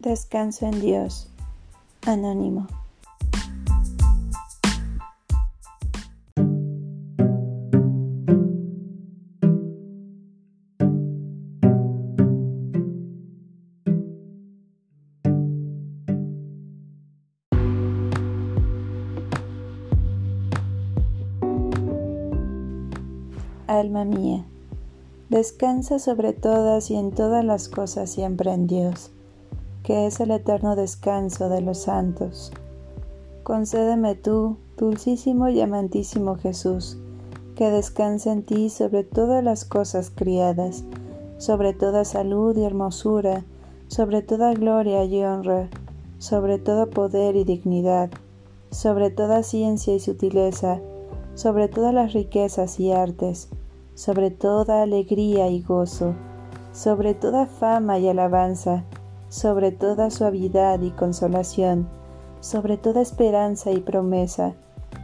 Descanso en Dios. Anónimo. Alma mía, descansa sobre todas y en todas las cosas siempre en Dios que es el eterno descanso de los santos. Concédeme tú, dulcísimo y amantísimo Jesús, que descanse en ti sobre todas las cosas criadas, sobre toda salud y hermosura, sobre toda gloria y honra, sobre todo poder y dignidad, sobre toda ciencia y sutileza, sobre todas las riquezas y artes, sobre toda alegría y gozo, sobre toda fama y alabanza, sobre toda suavidad y consolación, sobre toda esperanza y promesa,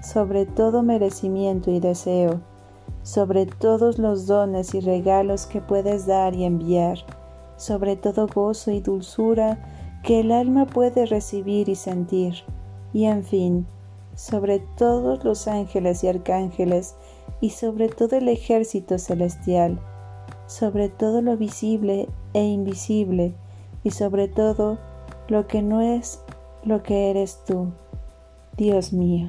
sobre todo merecimiento y deseo, sobre todos los dones y regalos que puedes dar y enviar, sobre todo gozo y dulzura que el alma puede recibir y sentir, y en fin, sobre todos los ángeles y arcángeles, y sobre todo el ejército celestial, sobre todo lo visible e invisible, y sobre todo lo que no es lo que eres tú, Dios mío.